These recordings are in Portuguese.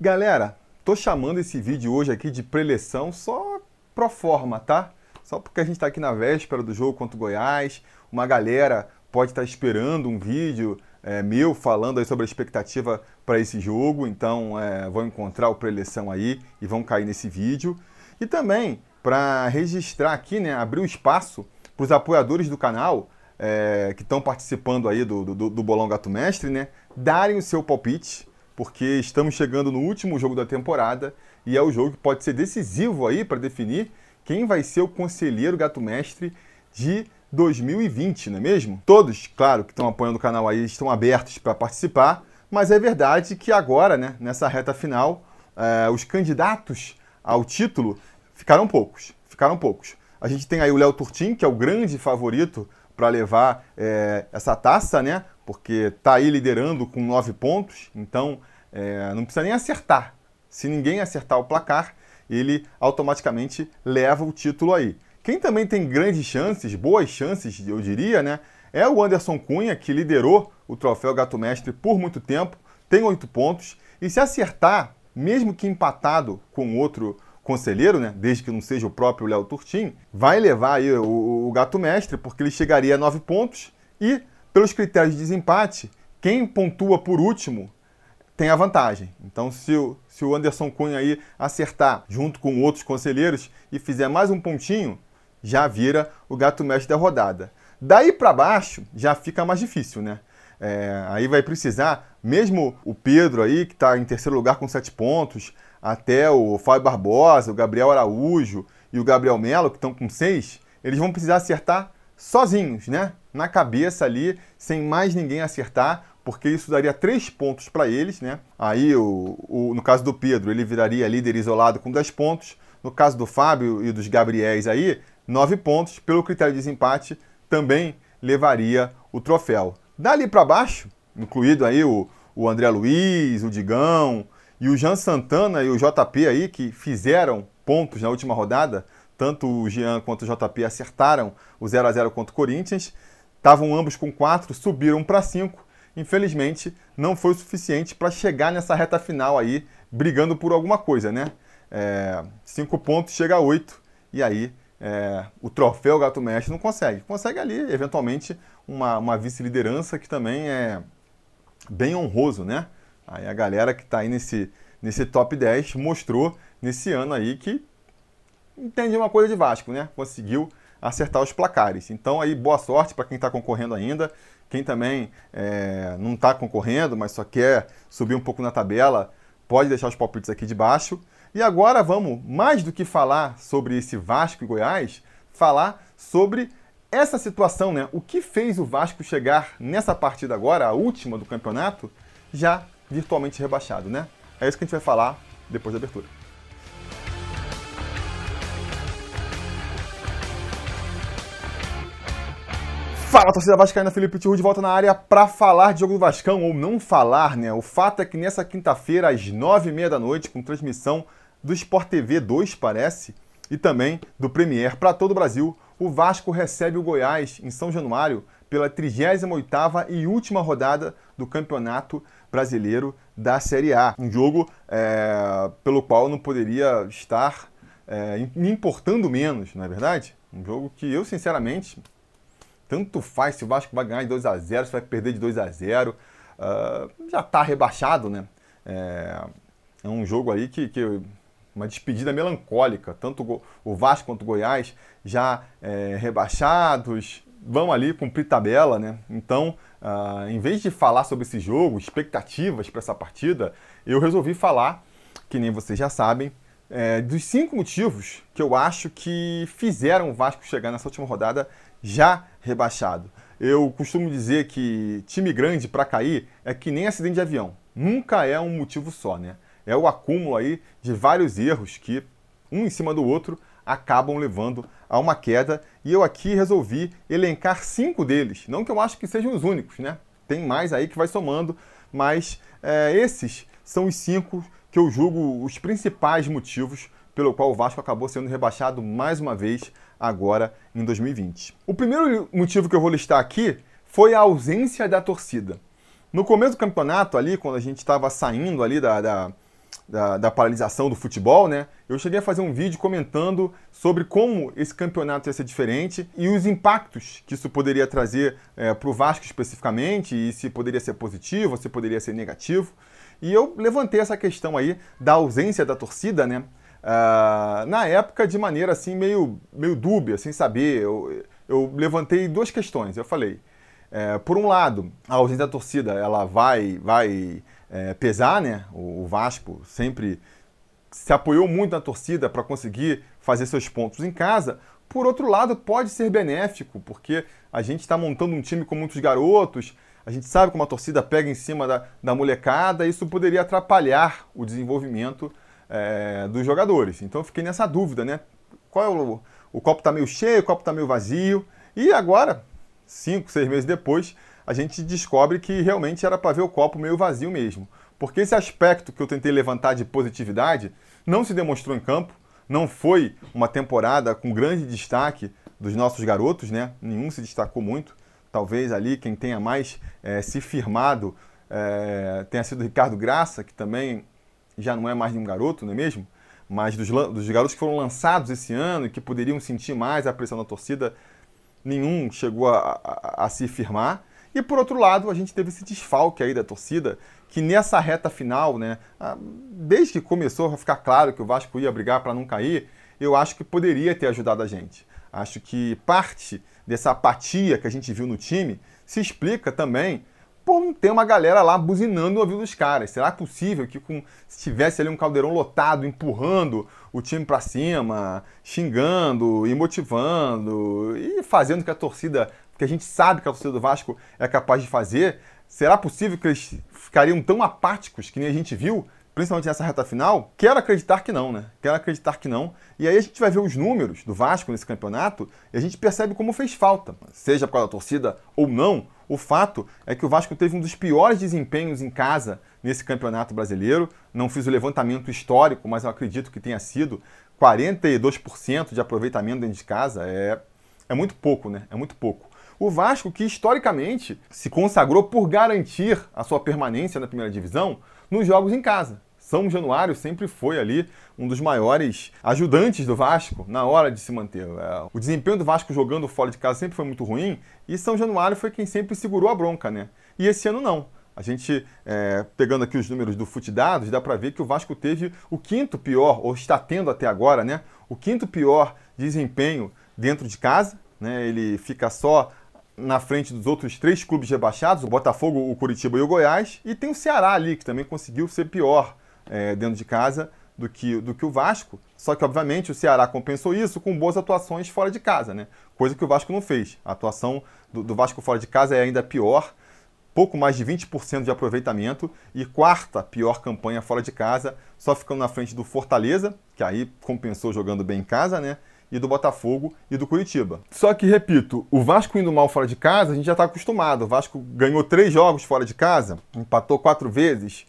Galera, tô chamando esse vídeo hoje aqui de preleção só pro forma, tá? Só porque a gente tá aqui na véspera do jogo contra o Goiás, uma galera pode estar tá esperando um vídeo é, meu falando aí sobre a expectativa para esse jogo, então é, vão encontrar o preleção aí e vão cair nesse vídeo. E também para registrar aqui, né, abrir o um espaço para os apoiadores do canal é, que estão participando aí do, do, do Bolão Gato Mestre, né, darem o seu palpite porque estamos chegando no último jogo da temporada e é o jogo que pode ser decisivo aí para definir quem vai ser o conselheiro gato mestre de 2020, não é mesmo? Todos, claro, que estão apoiando o canal aí estão abertos para participar, mas é verdade que agora, né, nessa reta final, eh, os candidatos ao título ficaram poucos, ficaram poucos. A gente tem aí o Léo Turtin, que é o grande favorito para levar eh, essa taça, né? Porque está aí liderando com nove pontos, então é, não precisa nem acertar. Se ninguém acertar o placar, ele automaticamente leva o título aí. Quem também tem grandes chances, boas chances, eu diria, né? É o Anderson Cunha, que liderou o troféu Gato Mestre por muito tempo, tem oito pontos, e se acertar, mesmo que empatado com outro conselheiro, né? Desde que não seja o próprio Léo Turtim, vai levar aí o, o Gato Mestre, porque ele chegaria a nove pontos e pelos critérios de desempate, quem pontua por último tem a vantagem. Então, se o, se o Anderson Cunha aí acertar junto com outros conselheiros e fizer mais um pontinho, já vira o gato mestre da rodada. Daí para baixo já fica mais difícil, né? É, aí vai precisar, mesmo o Pedro aí, que está em terceiro lugar com sete pontos, até o Fábio Barbosa, o Gabriel Araújo e o Gabriel Melo, que estão com seis, eles vão precisar acertar sozinhos, né? Na cabeça ali, sem mais ninguém acertar, porque isso daria três pontos para eles, né? Aí, o, o, no caso do Pedro, ele viraria líder isolado com 10 pontos. No caso do Fábio e dos Gabriéis aí, 9 pontos. Pelo critério de desempate, também levaria o troféu. Dali para baixo, incluído aí o, o André Luiz, o Digão e o Jean Santana e o JP aí, que fizeram pontos na última rodada, tanto o Jean quanto o JP acertaram o 0 a 0 contra o Corinthians. Estavam ambos com 4, subiram para 5. Infelizmente, não foi o suficiente para chegar nessa reta final aí, brigando por alguma coisa, né? 5 é, pontos chega a 8, e aí é, o troféu Gato Mestre não consegue. Consegue ali, eventualmente, uma, uma vice-liderança que também é bem honroso, né? Aí a galera que está aí nesse, nesse top 10 mostrou nesse ano aí que entende uma coisa de Vasco, né? Conseguiu acertar os placares. Então aí boa sorte para quem está concorrendo ainda. Quem também é, não está concorrendo, mas só quer subir um pouco na tabela, pode deixar os palpites aqui de baixo. E agora vamos, mais do que falar sobre esse Vasco e Goiás, falar sobre essa situação, né? O que fez o Vasco chegar nessa partida agora, a última do campeonato, já virtualmente rebaixado, né? É isso que a gente vai falar depois da abertura. Fala, torcida vascaína, Felipe Tiru de volta na área para falar de jogo do Vascão, ou não falar, né? O fato é que nessa quinta-feira, às nove e meia da noite, com transmissão do Sport TV 2, parece, e também do Premier para todo o Brasil, o Vasco recebe o Goiás em São Januário pela 38ª e última rodada do Campeonato Brasileiro da Série A. Um jogo é, pelo qual não poderia estar é, me importando menos, não é verdade? Um jogo que eu, sinceramente, tanto faz se o Vasco vai ganhar de 2 a 0 se vai perder de 2 a 0 uh, ah, Já está rebaixado, né? É, é, um jogo aí que, que uma despedida melancólica. Tanto o Vasco quanto o Goiás já é, rebaixados, vão ali cumprir tabela, né? Então, uh, em vez de falar sobre esse jogo, expectativas para essa partida, eu resolvi falar, que nem vocês já sabem, é, dos cinco motivos que eu acho que fizeram o Vasco chegar nessa última rodada já rebaixado. Eu costumo dizer que time grande para cair é que nem acidente de avião. Nunca é um motivo só, né? É o acúmulo aí de vários erros que, um em cima do outro, acabam levando a uma queda. E eu aqui resolvi elencar cinco deles. Não que eu acho que sejam os únicos, né? Tem mais aí que vai somando, mas é, esses são os cinco que eu julgo os principais motivos pelo qual o Vasco acabou sendo rebaixado mais uma vez agora em 2020. O primeiro motivo que eu vou listar aqui foi a ausência da torcida. No começo do campeonato ali, quando a gente estava saindo ali da, da, da, da, paralisação do futebol, né? Eu cheguei a fazer um vídeo comentando sobre como esse campeonato ia ser diferente e os impactos que isso poderia trazer é, para o Vasco especificamente, e se poderia ser positivo, se poderia ser negativo. E eu levantei essa questão aí da ausência da torcida, né? Uh, na época, de maneira assim, meio, meio dúbia, sem saber. Eu, eu levantei duas questões. Eu falei, é, por um lado, a ausência da torcida ela vai, vai é, pesar, né? O, o, Vasco sempre se apoiou muito na torcida para conseguir fazer seus pontos em casa. Por outro lado, pode ser benéfico, porque a gente está montando um time com muitos garotos, a gente sabe como a torcida pega em cima da, da molecada, isso poderia atrapalhar o desenvolvimento é, dos jogadores. Então eu fiquei nessa dúvida, né? Qual é o, o copo está meio cheio, o copo está meio vazio. E agora, cinco, seis meses depois, a gente descobre que realmente era para ver o copo meio vazio mesmo. Porque esse aspecto que eu tentei levantar de positividade não se demonstrou em campo, não foi uma temporada com grande destaque dos nossos garotos, né? Nenhum se destacou muito. Talvez ali quem tenha mais é, se firmado é, tenha sido Ricardo Graça, que também já não é mais nenhum garoto, não é mesmo? Mas dos, dos garotos que foram lançados esse ano e que poderiam sentir mais a pressão da torcida, nenhum chegou a, a, a se firmar. E por outro lado, a gente teve esse desfalque aí da torcida, que nessa reta final, né, desde que começou a ficar claro que o Vasco ia brigar para não cair, eu acho que poderia ter ajudado a gente. Acho que parte dessa apatia que a gente viu no time se explica também não ter uma galera lá buzinando no ouvido dos caras. Será possível que com, se tivesse ali um caldeirão lotado, empurrando o time para cima, xingando e motivando e fazendo que a torcida que a gente sabe que a torcida do Vasco é capaz de fazer, será possível que eles ficariam tão apáticos que nem a gente viu, principalmente nessa reta final? Quero acreditar que não, né? Quero acreditar que não. E aí a gente vai ver os números do Vasco nesse campeonato e a gente percebe como fez falta, seja por causa da torcida ou não. O fato é que o Vasco teve um dos piores desempenhos em casa nesse campeonato brasileiro. Não fiz o levantamento histórico, mas eu acredito que tenha sido 42% de aproveitamento dentro de casa. É, é muito pouco, né? É muito pouco. O Vasco, que historicamente se consagrou por garantir a sua permanência na primeira divisão nos jogos em casa. São Januário sempre foi ali um dos maiores ajudantes do Vasco na hora de se manter. É, o desempenho do Vasco jogando fora de casa sempre foi muito ruim e São Januário foi quem sempre segurou a bronca, né? E esse ano não. A gente, é, pegando aqui os números do Futidados, dá para ver que o Vasco teve o quinto pior, ou está tendo até agora, né? O quinto pior desempenho dentro de casa. Né? Ele fica só na frente dos outros três clubes rebaixados, o Botafogo, o Curitiba e o Goiás, e tem o Ceará ali, que também conseguiu ser pior é, dentro de casa do que, do que o Vasco. Só que, obviamente, o Ceará compensou isso com boas atuações fora de casa, né? Coisa que o Vasco não fez. A atuação do, do Vasco fora de casa é ainda pior, pouco mais de 20% de aproveitamento e quarta pior campanha fora de casa, só ficando na frente do Fortaleza, que aí compensou jogando bem em casa, né? e do Botafogo e do Curitiba. Só que, repito, o Vasco indo mal fora de casa, a gente já está acostumado. O Vasco ganhou três jogos fora de casa, empatou quatro vezes.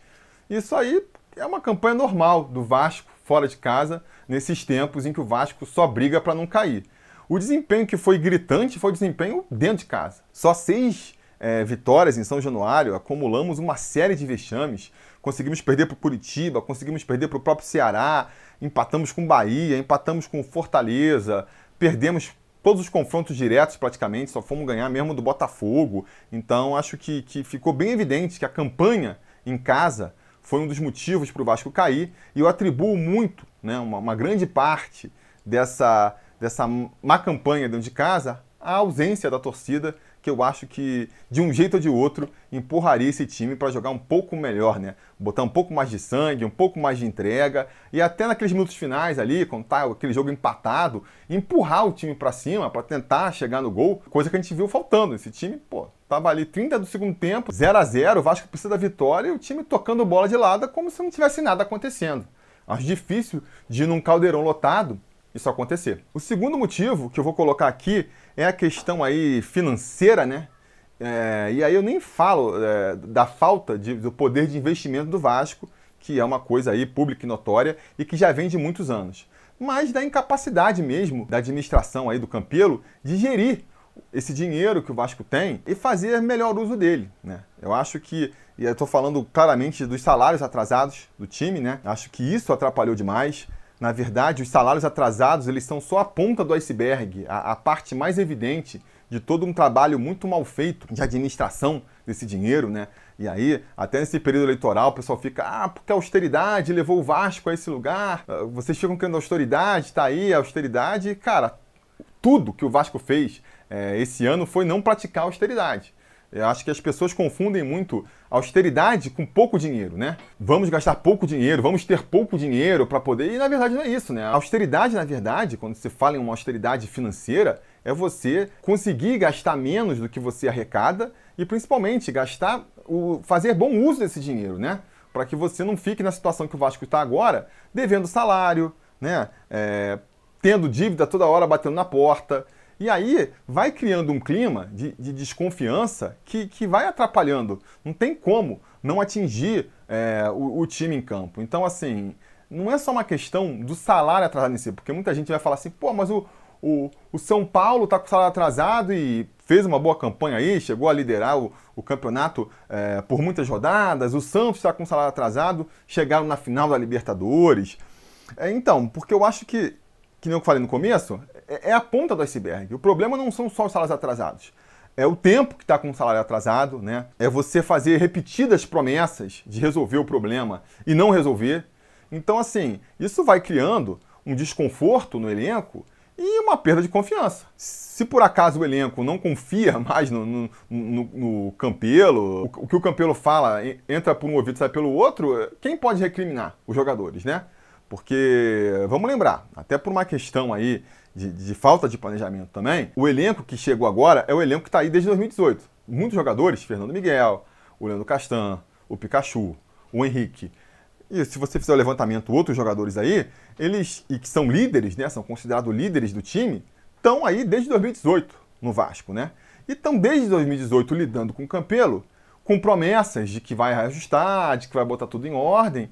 Isso aí é uma campanha normal do Vasco fora de casa, nesses tempos em que o Vasco só briga para não cair. O desempenho que foi gritante foi o desempenho dentro de casa. Só seis é, vitórias em São Januário, acumulamos uma série de vexames. Conseguimos perder para o Curitiba, conseguimos perder para o próprio Ceará, empatamos com Bahia, empatamos com Fortaleza, perdemos todos os confrontos diretos praticamente, só fomos ganhar mesmo do Botafogo. Então acho que, que ficou bem evidente que a campanha em casa foi um dos motivos para o Vasco cair e eu atribuo muito, né, uma, uma grande parte dessa, dessa má campanha dentro de casa à ausência da torcida que eu acho que, de um jeito ou de outro, empurraria esse time para jogar um pouco melhor, né? Botar um pouco mais de sangue, um pouco mais de entrega e até naqueles minutos finais ali, quando tá aquele jogo empatado, empurrar o time para cima para tentar chegar no gol, coisa que a gente viu faltando. Esse time, pô, tava ali 30 do segundo tempo, 0 a 0 o Vasco precisa da vitória e o time tocando bola de lado como se não tivesse nada acontecendo. Acho difícil de num caldeirão lotado isso acontecer. O segundo motivo que eu vou colocar aqui é a questão aí financeira, né? É, e aí eu nem falo é, da falta de, do poder de investimento do Vasco, que é uma coisa aí pública e notória e que já vem de muitos anos, mas da incapacidade mesmo da administração aí do Campelo de gerir esse dinheiro que o Vasco tem e fazer melhor uso dele, né? Eu acho que, e eu estou falando claramente dos salários atrasados do time, né? Acho que isso atrapalhou demais. Na verdade, os salários atrasados, eles são só a ponta do iceberg, a, a parte mais evidente de todo um trabalho muito mal feito de administração desse dinheiro, né? E aí, até nesse período eleitoral, o pessoal fica, ah, porque a austeridade levou o Vasco a esse lugar, ah, vocês ficam querendo austeridade, tá aí a austeridade. Cara, tudo que o Vasco fez é, esse ano foi não praticar austeridade. Eu acho que as pessoas confundem muito austeridade com pouco dinheiro, né? Vamos gastar pouco dinheiro, vamos ter pouco dinheiro para poder. E na verdade não é isso, né? A austeridade, na verdade, quando se fala em uma austeridade financeira, é você conseguir gastar menos do que você arrecada e principalmente gastar o fazer bom uso desse dinheiro, né? Para que você não fique na situação que o Vasco está agora, devendo salário, né? É, tendo dívida toda hora batendo na porta. E aí vai criando um clima de, de desconfiança que, que vai atrapalhando. Não tem como não atingir é, o, o, time em campo. Então, assim, não é só uma questão do salário atrasado em si, porque muita gente vai falar assim, pô, mas o, o, o São Paulo está com o salário atrasado e fez uma boa campanha aí, chegou a liderar o, o campeonato é, por muitas rodadas. O Santos está com o salário atrasado, chegaram na final da Libertadores. É, então, porque eu acho que que nem eu falei no começo, é, é a ponta do iceberg. O problema não são só os salários atrasados. É o tempo que está com o salário atrasado, né? É você fazer repetidas promessas de resolver o problema e não resolver. Então, assim, isso vai criando um desconforto no elenco e uma perda de confiança. Se por acaso o elenco não confia mais no, no, no, no Campelo, o, o que o Campelo fala entra por um ouvido e sai pelo outro, quem pode recriminar? Os jogadores, né? Porque, vamos lembrar, até por uma questão aí de, de falta de planejamento também, o elenco que chegou agora é o elenco que está aí desde 2018. Muitos jogadores, Fernando Miguel, o Leandro Castan, o Pikachu, o Henrique. E se você fizer o levantamento, outros jogadores aí, eles, e que são líderes, né, são considerados líderes do time, estão aí desde 2018 no Vasco, né? E estão desde 2018 lidando com o Campelo, com promessas de que vai reajustar, de que vai botar tudo em ordem,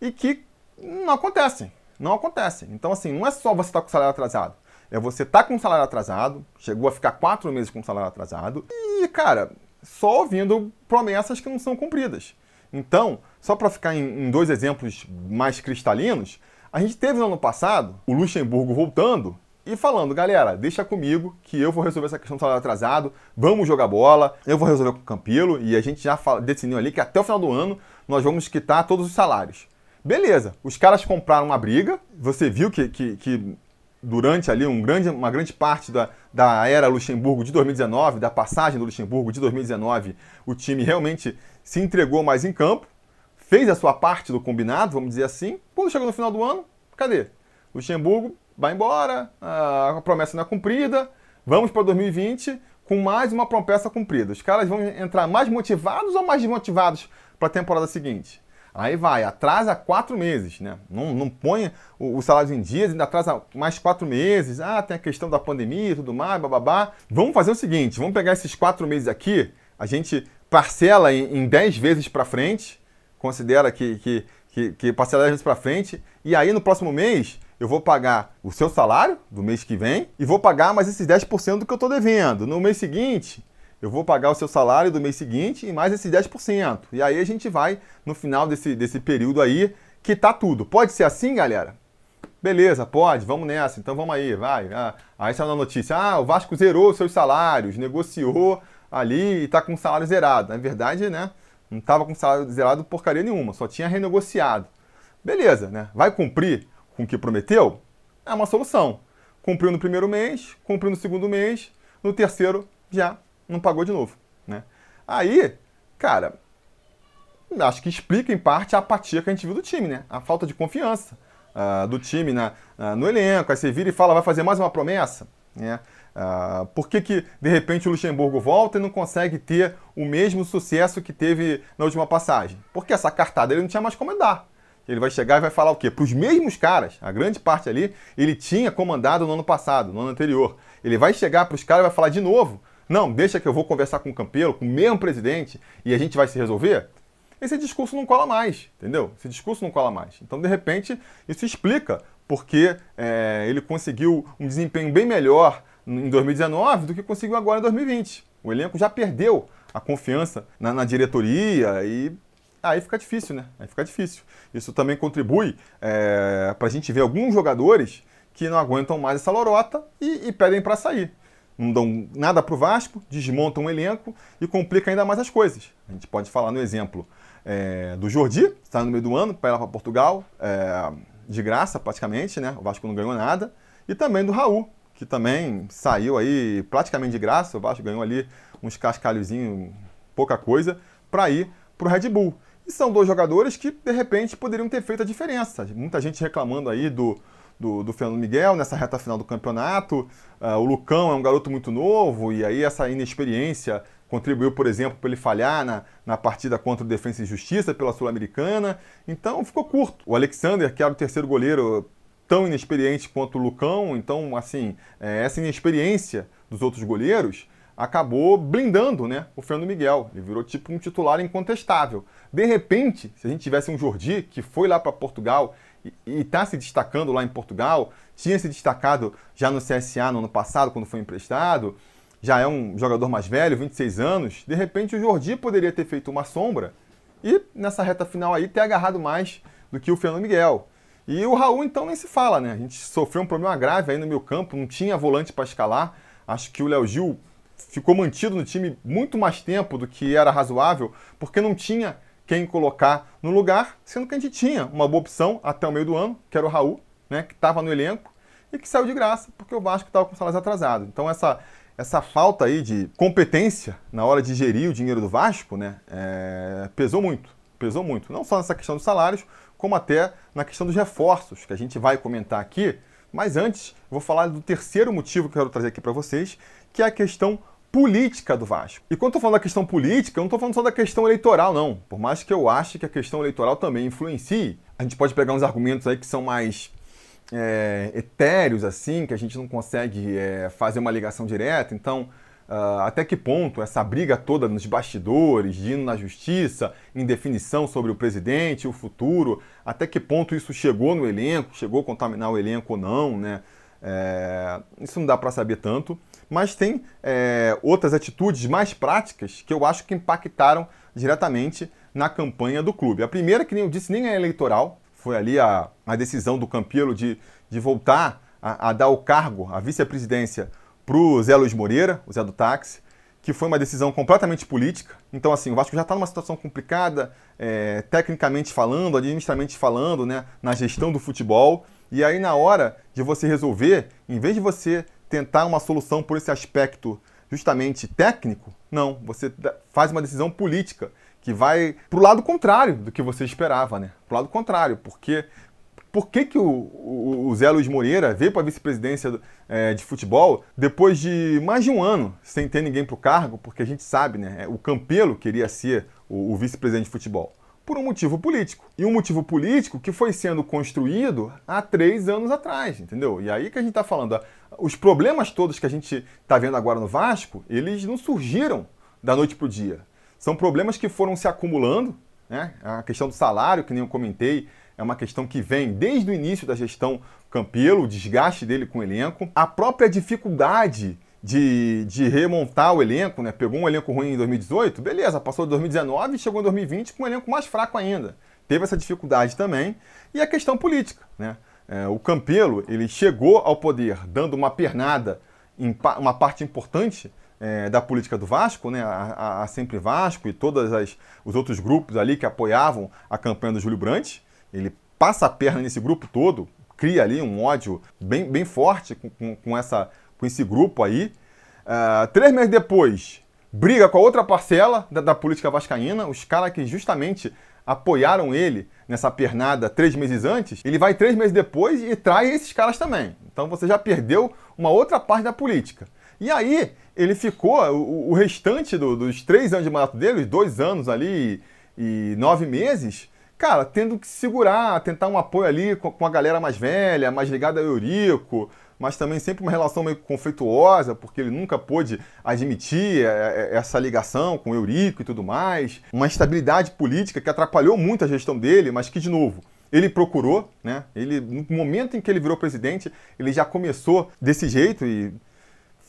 e que não acontecem. Não acontecem. Então, assim, não é só você estar tá com o salário atrasado. É você estar tá com o salário atrasado, chegou a ficar quatro meses com o salário atrasado, e, cara, só ouvindo promessas que não são cumpridas. Então, só para ficar em, em, dois exemplos mais cristalinos, a gente teve no ano passado o Luxemburgo voltando e falando, galera, deixa comigo que eu vou resolver essa questão do salário atrasado, vamos jogar bola, eu vou resolver com o Campilo, e a gente já fala, ali que até o final do ano nós vamos quitar todos os salários. Beleza, os caras compraram uma briga, você viu que, que, que durante ali um grande, uma grande parte da, da era Luxemburgo de 2019, da passagem do Luxemburgo de 2019, o time realmente se entregou mais em campo, fez a sua parte do combinado, vamos dizer assim. Quando chegou no final do ano, cadê? Luxemburgo vai embora, a promessa não é cumprida, vamos para 2020 com mais uma promessa cumprida. Os caras vão entrar mais motivados ou mais desmotivados para a temporada seguinte? Aí vai, atrasa quatro meses, né? Não, não põe o, o salário em dias, ainda atrasa mais quatro meses. Ah, tem a questão da pandemia e tudo mais, bababá. Vamos fazer o seguinte: vamos pegar esses quatro meses aqui, a gente parcela em, em dez vezes para frente, considera que, que, que, que parcela dez vezes para frente, e aí no próximo mês eu vou pagar o seu salário do mês que vem e vou pagar mais esses 10% do que eu estou devendo. No mês seguinte, eu vou pagar o seu salário do mês seguinte e mais esses 10%. E aí a gente vai no final desse, desse período aí que tá tudo. Pode ser assim, galera? Beleza, pode, vamos nessa. Então vamos aí, vai. Ah, aí saiu na notícia: ah, o Vasco zerou seus salários, negociou ali e tá com salário zerado. Na verdade, né? Não tava com salário zerado porcaria nenhuma, só tinha renegociado. Beleza, né? Vai cumprir com o que prometeu? É uma solução. Cumpriu no primeiro mês, cumpriu no segundo mês, no terceiro já não pagou de novo, né? Aí, cara, acho que explica em parte a apatia que a gente viu do time, né? A falta de confiança uh, do time na, uh, no elenco. Aí você vira e fala, vai fazer mais uma promessa, né? Uh, por que, que, de repente, o Luxemburgo volta e não consegue ter o mesmo sucesso que teve na última passagem? Porque essa cartada ele não tinha mais como dar. Ele vai chegar e vai falar o quê? Para os mesmos caras, a grande parte ali, ele tinha comandado no ano passado, no ano anterior. Ele vai chegar para os caras e vai falar de novo não, deixa que eu vou conversar com o Campelo, com o mesmo presidente, e a gente vai se resolver. Esse discurso não cola mais, entendeu? Esse discurso não cola mais. Então, de repente, isso explica porque é, ele conseguiu um desempenho bem melhor em 2019 do que conseguiu agora em 2020. O elenco já perdeu a confiança na, na diretoria e aí fica difícil, né? Aí fica difícil. Isso também contribui é, para a gente ver alguns jogadores que não aguentam mais essa lorota e, e pedem para sair. Não dão nada para o Vasco, desmontam o elenco e complica ainda mais as coisas. A gente pode falar no exemplo é, do Jordi, que está no meio do ano, para ir lá para Portugal, é, de graça praticamente, né? O Vasco não ganhou nada. E também do Raul, que também saiu aí praticamente de graça. O Vasco ganhou ali uns cascalhozinhos, pouca coisa, para ir para o Red Bull. E são dois jogadores que, de repente, poderiam ter feito a diferença. Muita gente reclamando aí do, do, do Fernando Miguel nessa reta final do campeonato. Uh, o Lucão é um garoto muito novo e aí essa inexperiência contribuiu, por exemplo, para ele falhar na, na partida contra o Defensa e Justiça pela Sul-Americana. Então ficou curto. O Alexander, que era o terceiro goleiro tão inexperiente quanto o Lucão, então, assim, é, essa inexperiência dos outros goleiros acabou blindando né, o Fernando Miguel. Ele virou tipo um titular incontestável. De repente, se a gente tivesse um Jordi que foi lá para Portugal e está se destacando lá em Portugal, tinha se destacado já no CSA no ano passado, quando foi emprestado, já é um jogador mais velho, 26 anos, de repente o Jordi poderia ter feito uma sombra e nessa reta final aí ter agarrado mais do que o Fernando Miguel. E o Raul então nem se fala, né? A gente sofreu um problema grave aí no meio campo, não tinha volante para escalar. Acho que o Léo Gil ficou mantido no time muito mais tempo do que era razoável, porque não tinha quem colocar no lugar, sendo que a gente tinha uma boa opção até o meio do ano, que era o Raul, né, que estava no elenco e que saiu de graça, porque o Vasco estava com salários atrasados. Então essa, essa falta aí de competência na hora de gerir o dinheiro do Vasco, né, é, pesou muito, pesou muito. Não só nessa questão dos salários, como até na questão dos reforços, que a gente vai comentar aqui. Mas antes, vou falar do terceiro motivo que eu quero trazer aqui para vocês, que é a questão política do Vasco. E quando eu tô falando da questão política, eu não estou falando só da questão eleitoral, não. Por mais que eu ache que a questão eleitoral também influencie, a gente pode pegar uns argumentos aí que são mais é, etéreos, assim, que a gente não consegue é, fazer uma ligação direta. Então, uh, até que ponto essa briga toda nos bastidores, de indo na justiça, em definição sobre o presidente, o futuro, até que ponto isso chegou no elenco, chegou a contaminar o elenco ou não, né? É, isso não dá para saber tanto, mas tem é, outras atitudes mais práticas que eu acho que impactaram diretamente na campanha do clube. A primeira, que nem eu disse, nem é eleitoral, foi ali a, a decisão do Campelo de, de voltar a, a dar o cargo, a vice-presidência, para o Zé Luiz Moreira, o Zé do Táxi, que foi uma decisão completamente política. Então, assim, o Vasco já está numa situação complicada, é, tecnicamente falando, administrativamente falando, né, na gestão do futebol. E aí, na hora de você resolver, em vez de você tentar uma solução por esse aspecto justamente técnico, não, você faz uma decisão política que vai para o lado contrário do que você esperava, né? Para o lado contrário, porque por que, que o, o, o Zé Luiz Moreira veio para a vice-presidência é, de futebol depois de mais de um ano sem ter ninguém para o cargo? Porque a gente sabe, né? O Campelo queria ser o, o vice-presidente de futebol por um motivo político. E um motivo político que foi sendo construído há três anos atrás, entendeu? E aí que a gente está falando, os problemas todos que a gente está vendo agora no Vasco, eles não surgiram da noite para o dia. São problemas que foram se acumulando, né? A questão do salário, que nem eu comentei, é uma questão que vem desde o início da gestão Campelo, o desgaste dele com o elenco, a própria dificuldade de, de remontar o elenco, né? Pegou um elenco ruim em 2018, beleza, passou de 2019 e chegou em 2020 com um elenco mais fraco ainda. Teve essa dificuldade também. E a questão política, né? É, o Campelo, ele chegou ao poder dando uma pernada em uma parte importante é, da política do Vasco, né? A, a, a Sempre Vasco e todos os outros grupos ali que apoiavam a campanha do Júlio Brandt. Ele passa a perna nesse grupo todo, cria ali um ódio bem, bem forte com, com, com essa com esse grupo aí. Uh, três meses depois, briga com a outra parcela da, da política vascaína, os caras que justamente apoiaram ele nessa pernada três meses antes, ele vai três meses depois e trai esses caras também. Então você já perdeu uma outra parte da política. E aí ele ficou, o, o restante do, dos três anos de mandato dele, os dois anos ali e, e nove meses, cara, tendo que segurar, tentar um apoio ali com, com a galera mais velha, mais ligada ao Eurico, mas também sempre uma relação meio conflituosa, porque ele nunca pôde admitir é, é, essa ligação com Eurico e tudo mais. Uma instabilidade política que atrapalhou muito a gestão dele, mas que, de novo, ele procurou, né? Ele, no momento em que ele virou presidente, ele já começou desse jeito e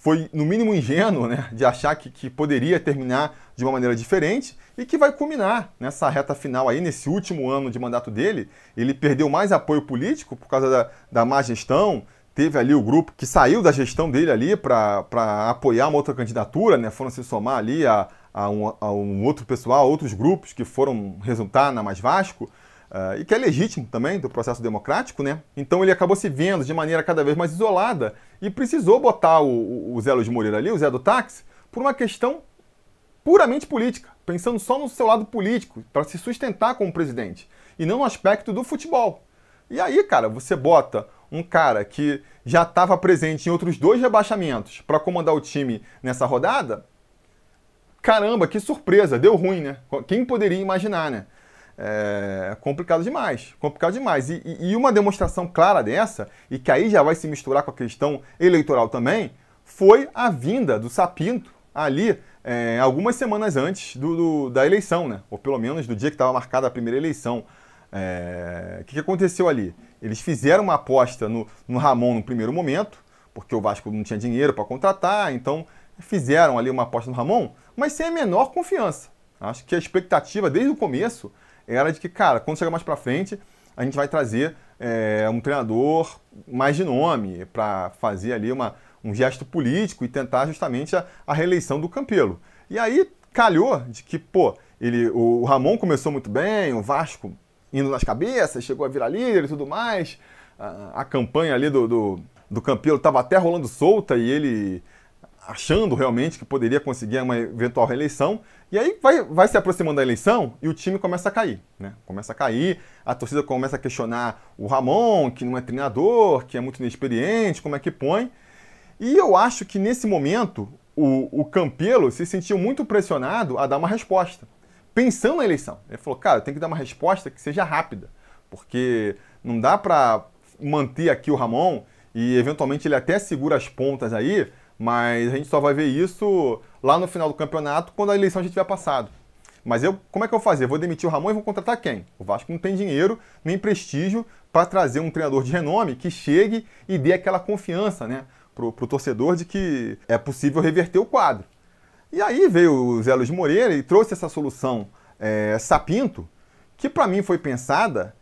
foi, no mínimo, ingênuo né, de achar que, que poderia terminar de uma maneira diferente e que vai culminar nessa reta final aí, nesse último ano de mandato dele. Ele perdeu mais apoio político por causa da, da má gestão, teve ali o grupo que saiu da gestão dele ali para apoiar uma outra candidatura, né? Foram se somar ali a, a, um, a um outro pessoal, outros grupos que foram resultar na Mais Vasco. Uh, e que é legítimo também do processo democrático, né? Então ele acabou se vendo de maneira cada vez mais isolada e precisou botar o, o Zé Luiz Moreira ali, o Zé do táxi, por uma questão puramente política, pensando só no seu lado político, para se sustentar como presidente, e não no aspecto do futebol. E aí, cara, você bota um cara que já estava presente em outros dois rebaixamentos para comandar o time nessa rodada, caramba, que surpresa, deu ruim, né? Quem poderia imaginar, né? É complicado demais, complicado demais. E, e, uma demonstração clara dessa, e que aí já vai se misturar com a questão eleitoral também, foi a vinda do Sapinto ali é, algumas semanas antes do, do, da eleição, né? Ou pelo menos do dia que estava marcada a primeira eleição. É, o que, que, aconteceu ali? Eles fizeram uma aposta no, no Ramon no primeiro momento, porque o Vasco não tinha dinheiro para contratar, então fizeram ali uma aposta no Ramon, mas sem a menor confiança. Acho que a expectativa desde o começo era de que, cara, quando chegar mais para frente, a gente vai trazer é, um treinador mais de nome para fazer ali uma, um gesto político e tentar justamente a, a, reeleição do Campelo. E aí calhou de que, pô, ele, o Ramon começou muito bem, o Vasco indo nas cabeças, chegou a virar líder e tudo mais. A, a campanha ali do, do, do Campelo estava até rolando solta e ele achando realmente que poderia conseguir uma eventual reeleição. E aí vai, vai se aproximando da eleição e o time começa a cair. Né? Começa a cair, a torcida começa a questionar o Ramon, que não é treinador, que é muito inexperiente, como é que põe. E eu acho que nesse momento o, o Campelo se sentiu muito pressionado a dar uma resposta, pensando na eleição. Ele falou, cara, tem que dar uma resposta que seja rápida, porque não dá para manter aqui o Ramon e eventualmente ele até segura as pontas aí, mas a gente só vai ver isso lá no final do campeonato, quando a eleição já tiver passado. Mas eu, como é que eu vou fazer? Eu vou demitir o Ramon e vou contratar quem? O Vasco não tem dinheiro nem prestígio para trazer um treinador de renome que chegue e dê aquela confiança né, para o torcedor de que é possível reverter o quadro. E aí veio o Zé Luiz Moreira e trouxe essa solução é, sapinto, que para mim foi pensada,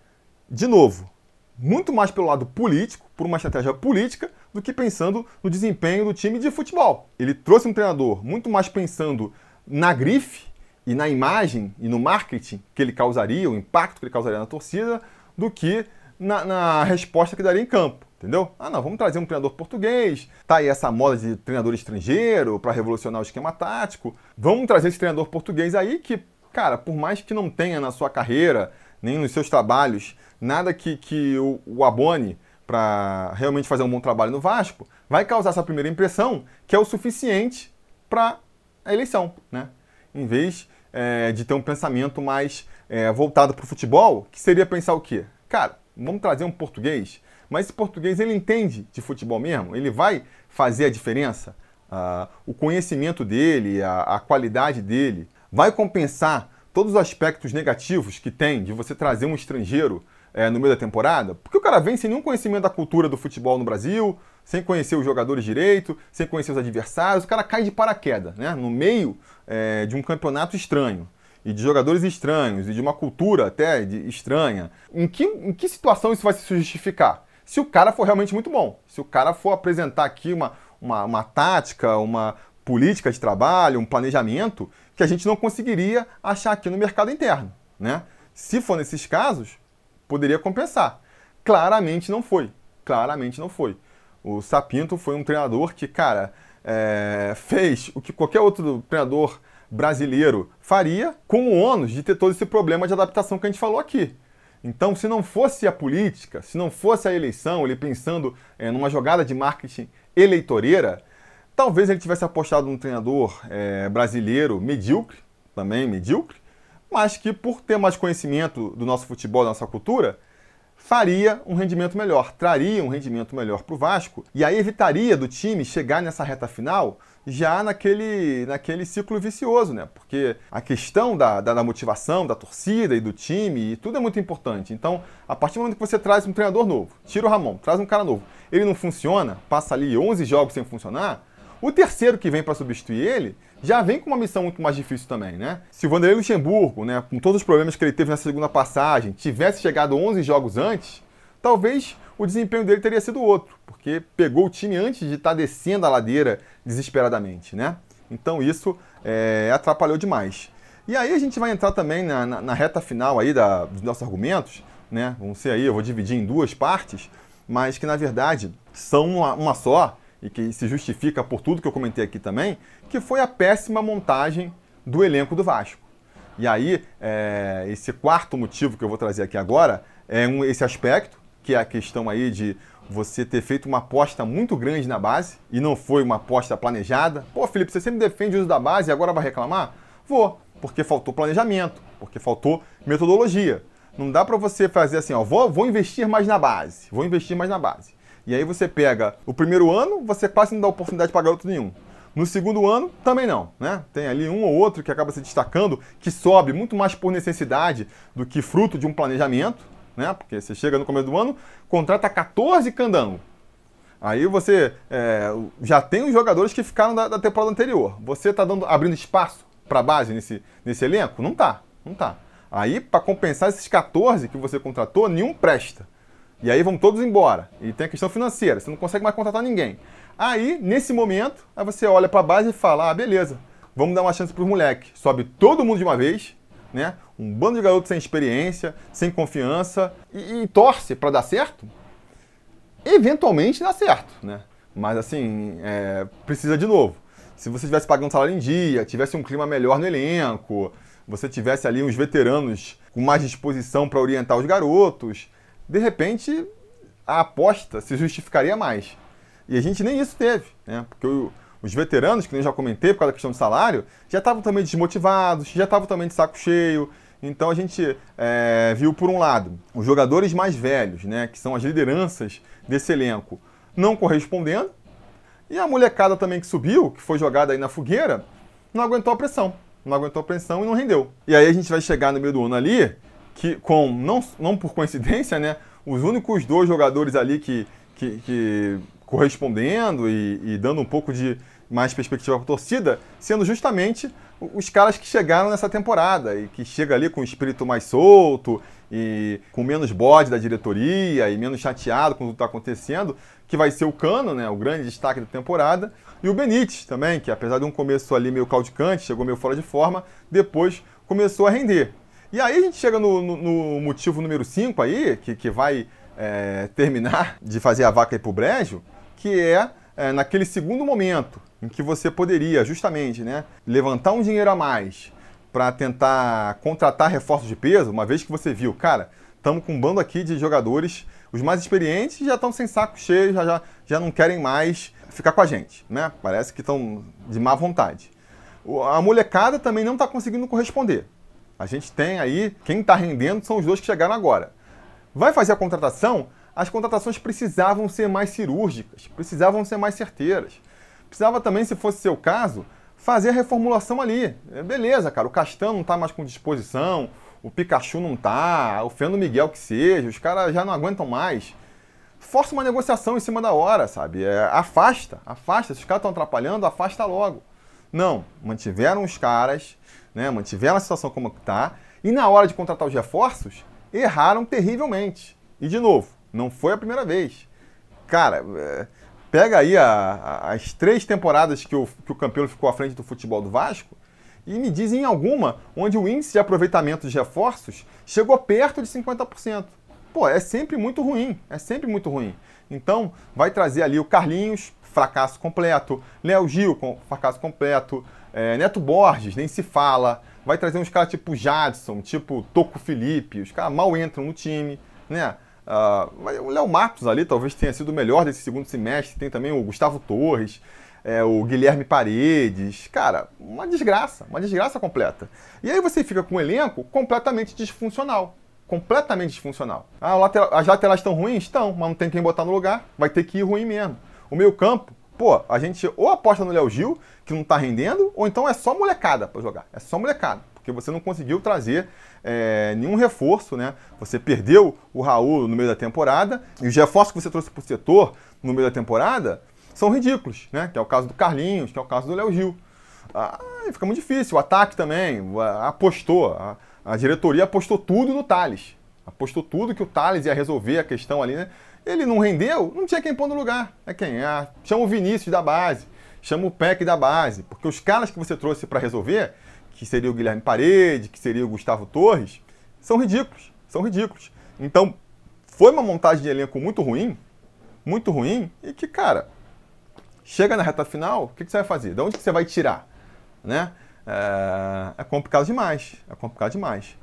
de novo, muito mais pelo lado político, por uma estratégia política, do que pensando no desempenho do time de futebol. Ele trouxe um treinador muito mais pensando na grife e na imagem e no marketing que ele causaria, o impacto que ele causaria na torcida, do que na, na resposta que daria em campo. Entendeu? Ah, não, vamos trazer um treinador português. Tá aí essa moda de treinador estrangeiro para revolucionar o esquema tático. Vamos trazer esse treinador português aí que, cara, por mais que não tenha na sua carreira, nem nos seus trabalhos, nada que, que o, o abone para realmente fazer um bom trabalho no Vasco, vai causar essa primeira impressão que é o suficiente para a eleição, né? Em vez é, de ter um pensamento mais é, voltado para o futebol, que seria pensar o quê? Cara, vamos trazer um português, mas esse português ele entende de futebol mesmo? Ele vai fazer a diferença? Ah, o conhecimento dele, a, a qualidade dele, vai compensar todos os aspectos negativos que tem de você trazer um estrangeiro é, no meio da temporada, porque o cara vem sem nenhum conhecimento da cultura do futebol no Brasil, sem conhecer os jogadores direito, sem conhecer os adversários, o cara cai de paraquedas, né? No meio é, de um campeonato estranho e de jogadores estranhos e de uma cultura até de, estranha. Em que, em que situação isso vai se justificar? Se o cara for realmente muito bom, se o cara for apresentar aqui uma, uma, uma tática, uma política de trabalho, um planejamento que a gente não conseguiria achar aqui no mercado interno, né? Se for nesses casos, poderia compensar. Claramente não foi. Claramente não foi. O Sapinto foi um treinador que, cara, é, fez o que qualquer outro treinador brasileiro faria com o ônus de ter todo esse problema de adaptação que a gente falou aqui. Então, se não fosse a política, se não fosse a eleição, ele pensando é, numa jogada de marketing eleitoreira, talvez ele tivesse apostado num treinador é, brasileiro medíocre, também medíocre, mas que por ter mais conhecimento do nosso futebol, da nossa cultura, faria um rendimento melhor, traria um rendimento melhor para o Vasco e aí evitaria do time chegar nessa reta final já naquele, naquele ciclo vicioso, né? Porque a questão da, da, da, motivação da torcida e do time e tudo é muito importante. Então, a partir do momento que você traz um treinador novo, tira o Ramon, traz um cara novo, ele não funciona, passa ali 11 jogos sem funcionar, O terceiro que vem para substituir ele já vem com uma missão muito mais difícil também, né? Se o Vanderlei Luxemburgo, né, com todos os problemas que ele teve na segunda passagem, tivesse chegado 11 jogos antes, talvez o desempenho dele teria sido outro, porque pegou o time antes de estar tá descendo a ladeira desesperadamente, né? Então isso é, atrapalhou demais. E aí a gente vai entrar também na, na, na reta final aí da, dos nossos argumentos, né? Vão ser aí, eu vou dividir em duas partes, mas que na verdade são uma, uma só e que se justifica por tudo que eu comentei aqui também, que foi a péssima montagem do elenco do Vasco. E aí, é, esse quarto motivo que eu vou trazer aqui agora é um, esse aspecto, que é a questão aí de você ter feito uma aposta muito grande na base e não foi uma aposta planejada. Pô, Felipe, você sempre defende o uso da base e agora vai reclamar? Vou, porque faltou planejamento, porque faltou metodologia. Não dá para você fazer assim, ó, vou, vou investir mais na base, vou investir mais na base. E aí você pega o primeiro ano, você quase não dá oportunidade para garoto nenhum. No segundo ano, também não, né? Tem ali um ou outro que acaba se destacando, que sobe muito mais por necessidade do que fruto de um planejamento, né? Porque você chega no começo do ano, contrata 14 candango. Aí você é, já tem os jogadores que ficaram da, da temporada anterior. Você está abrindo espaço para base nesse, nesse elenco? Não tá, não tá. Aí, para compensar esses 14 que você contratou, nenhum presta. E aí vão todos embora. E tem a questão financeira, você não consegue mais contratar ninguém. Aí, nesse momento, aí você olha para a base e fala: ah, beleza, vamos dar uma chance para os moleques. Sobe todo mundo de uma vez, né? Um bando de garotos sem experiência, sem confiança, e, e torce para dar certo. Eventualmente dá certo, né? Mas assim, é, precisa de novo. Se você estivesse pagando salário em dia, tivesse um clima melhor no elenco, você tivesse ali uns veteranos com mais disposição para orientar os garotos, de repente a aposta se justificaria mais. E a gente nem isso teve, né? Porque o, os veteranos, que eu já comentei por causa da questão do salário, já estavam também desmotivados, já estavam também de saco cheio. Então a gente é, viu, por um lado, os jogadores mais velhos, né, que são as lideranças desse elenco, não correspondendo, e a molecada também que subiu, que foi jogada aí na fogueira, não aguentou a pressão. Não aguentou a pressão e não rendeu. E aí a gente vai chegar no meio do ano ali, que com, não, não por coincidência, né, os únicos dois jogadores ali que, que, que correspondendo e, e, dando um pouco de mais perspectiva para a torcida, sendo justamente os caras que chegaram nessa temporada e que chega ali com o espírito mais solto e com menos bode da diretoria e menos chateado com o que está acontecendo, que vai ser o Cano, né, o grande destaque da temporada, e o Benítez também, que apesar de um começo ali meio caudicante, chegou meio fora de forma, depois começou a render. E aí a gente chega no, no, no motivo número 5 aí, que, que vai é, terminar de fazer a vaca ir pro brejo, que é, é, naquele segundo momento em que você poderia justamente né, levantar um dinheiro a mais para tentar contratar reforços de peso, uma vez que você viu, cara, estamos com um bando aqui de jogadores, os mais experientes já estão sem saco cheio, já, já, já não querem mais ficar com a gente, né? Parece que estão de má vontade. A molecada também não está conseguindo corresponder. A gente tem aí, quem está rendendo são os dois que chegaram agora. Vai fazer a contratação? As contratações precisavam ser mais cirúrgicas, precisavam ser mais certeiras. Precisava também, se fosse seu caso, fazer a reformulação ali. É, beleza, cara, o Castan não está mais com disposição, o Pikachu não tá, o Fernando Miguel que seja, os caras já não aguentam mais. Força uma negociação em cima da hora, sabe? É, afasta, afasta. Se os caras estão atrapalhando, afasta logo. Não, mantiveram os caras, né, mantiveram a situação como está, e na hora de contratar os reforços, erraram terrivelmente. E de novo, não foi a primeira vez. Cara, é, pega aí a, a, as três temporadas que o, que o campeão ficou à frente do futebol do Vasco e me dizem alguma onde o índice de aproveitamento dos reforços chegou perto de 50%. Pô, é sempre muito ruim, é sempre muito ruim. Então, vai trazer ali o Carlinhos, fracasso completo, Léo Gil, com fracasso completo, é, Neto Borges, nem se fala. Vai trazer uns caras tipo Jadson, tipo Toco Felipe, os caras mal entram no time, né? Uh, o Léo Matos ali talvez tenha sido o melhor desse segundo semestre. Tem também o Gustavo Torres, é, o Guilherme Paredes. Cara, uma desgraça, uma desgraça completa. E aí você fica com um elenco completamente disfuncional. Completamente disfuncional. Ah, lateral, as laterais estão ruins? Estão, mas não tem quem botar no lugar. Vai ter que ir ruim mesmo. O meio campo, pô, a gente ou aposta no Léo Gil, que não tá rendendo, ou então é só molecada para jogar. É só molecada. Porque você não conseguiu trazer é, nenhum reforço, né? Você perdeu o Raul no meio da temporada, e os reforços que você trouxe pro setor no meio da temporada são ridículos, né? Que é o caso do Carlinhos, que é o caso do Léo Gil. Ah, fica muito difícil. O ataque também apostou. A, a, diretoria apostou tudo no Thales. Apostou tudo que o Thales ia resolver a questão ali, né? Ele não rendeu, não tinha quem pôr no lugar. É quem? Ah, chama o Vinícius da base, chama o PEC da base. Porque os caras que você trouxe para resolver, que seria o Guilherme Parede, que seria o Gustavo Torres, são ridículos. São ridículos. Então, foi uma montagem de elenco muito ruim, muito ruim, e que, cara, chega na reta final, o que, que você vai fazer? De onde que você vai tirar? Né? É, é complicado demais. É complicado demais.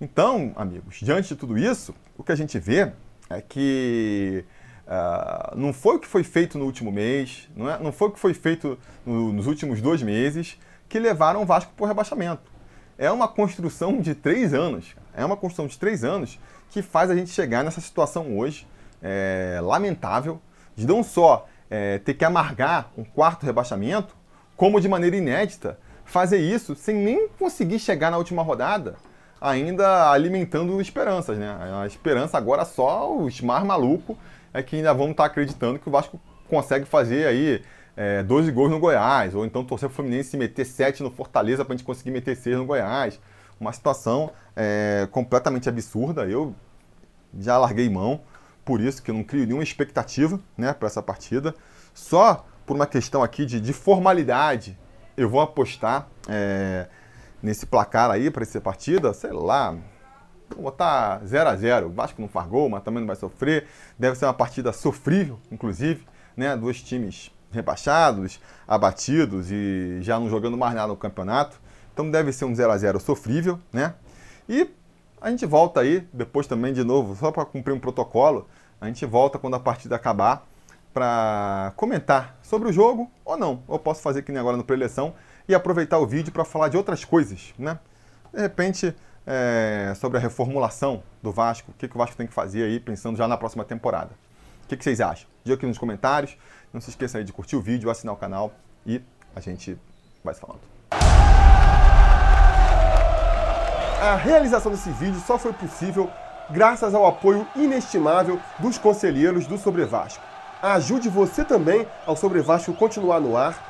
Então, amigos, diante de tudo isso, o que a gente vê é que uh, não foi o que foi feito no último mês, não, é, não foi o que foi feito no, nos últimos dois meses que levaram o Vasco para o rebaixamento. É uma construção de três anos. É uma construção de três anos que faz a gente chegar nessa situação hoje é, lamentável de não só é, ter que amargar um quarto rebaixamento, como de maneira inédita fazer isso sem nem conseguir chegar na última rodada, ainda alimentando esperanças, né? A esperança agora só os mais malucos é que ainda vão estar acreditando que o Vasco consegue fazer aí é, 12 gols no Goiás, ou então torcer o Fluminense meter 7 no Fortaleza para a gente conseguir meter 6 no Goiás. Uma situação é, completamente absurda. Eu já larguei mão, por isso que eu não crio nenhuma expectativa né, para essa partida. Só por uma questão aqui de, de formalidade, eu vou apostar é, nesse placar aí para essa partida, sei lá, vou botar 0 a 0 O Vasco não faz gol, mas também não vai sofrer. Deve ser uma partida sofrível, inclusive, né? Dois times rebaixados, abatidos e já não jogando mais nada no campeonato. Então deve ser um 0 a 0 sofrível, né? E a gente volta aí, depois também de novo, só para cumprir um protocolo, a gente volta quando a partida acabar para comentar sobre o jogo ou não. Ou posso fazer que nem agora no preleção e aproveitar o vídeo para falar de outras coisas, né? De repente, é, sobre a reformulação do Vasco, o que, que o Vasco tem que fazer aí, pensando já na próxima temporada. O que, que vocês acham? Diga aqui nos comentários. Não se esqueça aí de curtir o vídeo, assinar o canal e a gente vai se falando. A realização desse vídeo só foi possível graças ao apoio inestimável dos conselheiros do Sobre Vasco. Ajude você também ao Sobre Vasco continuar no ar,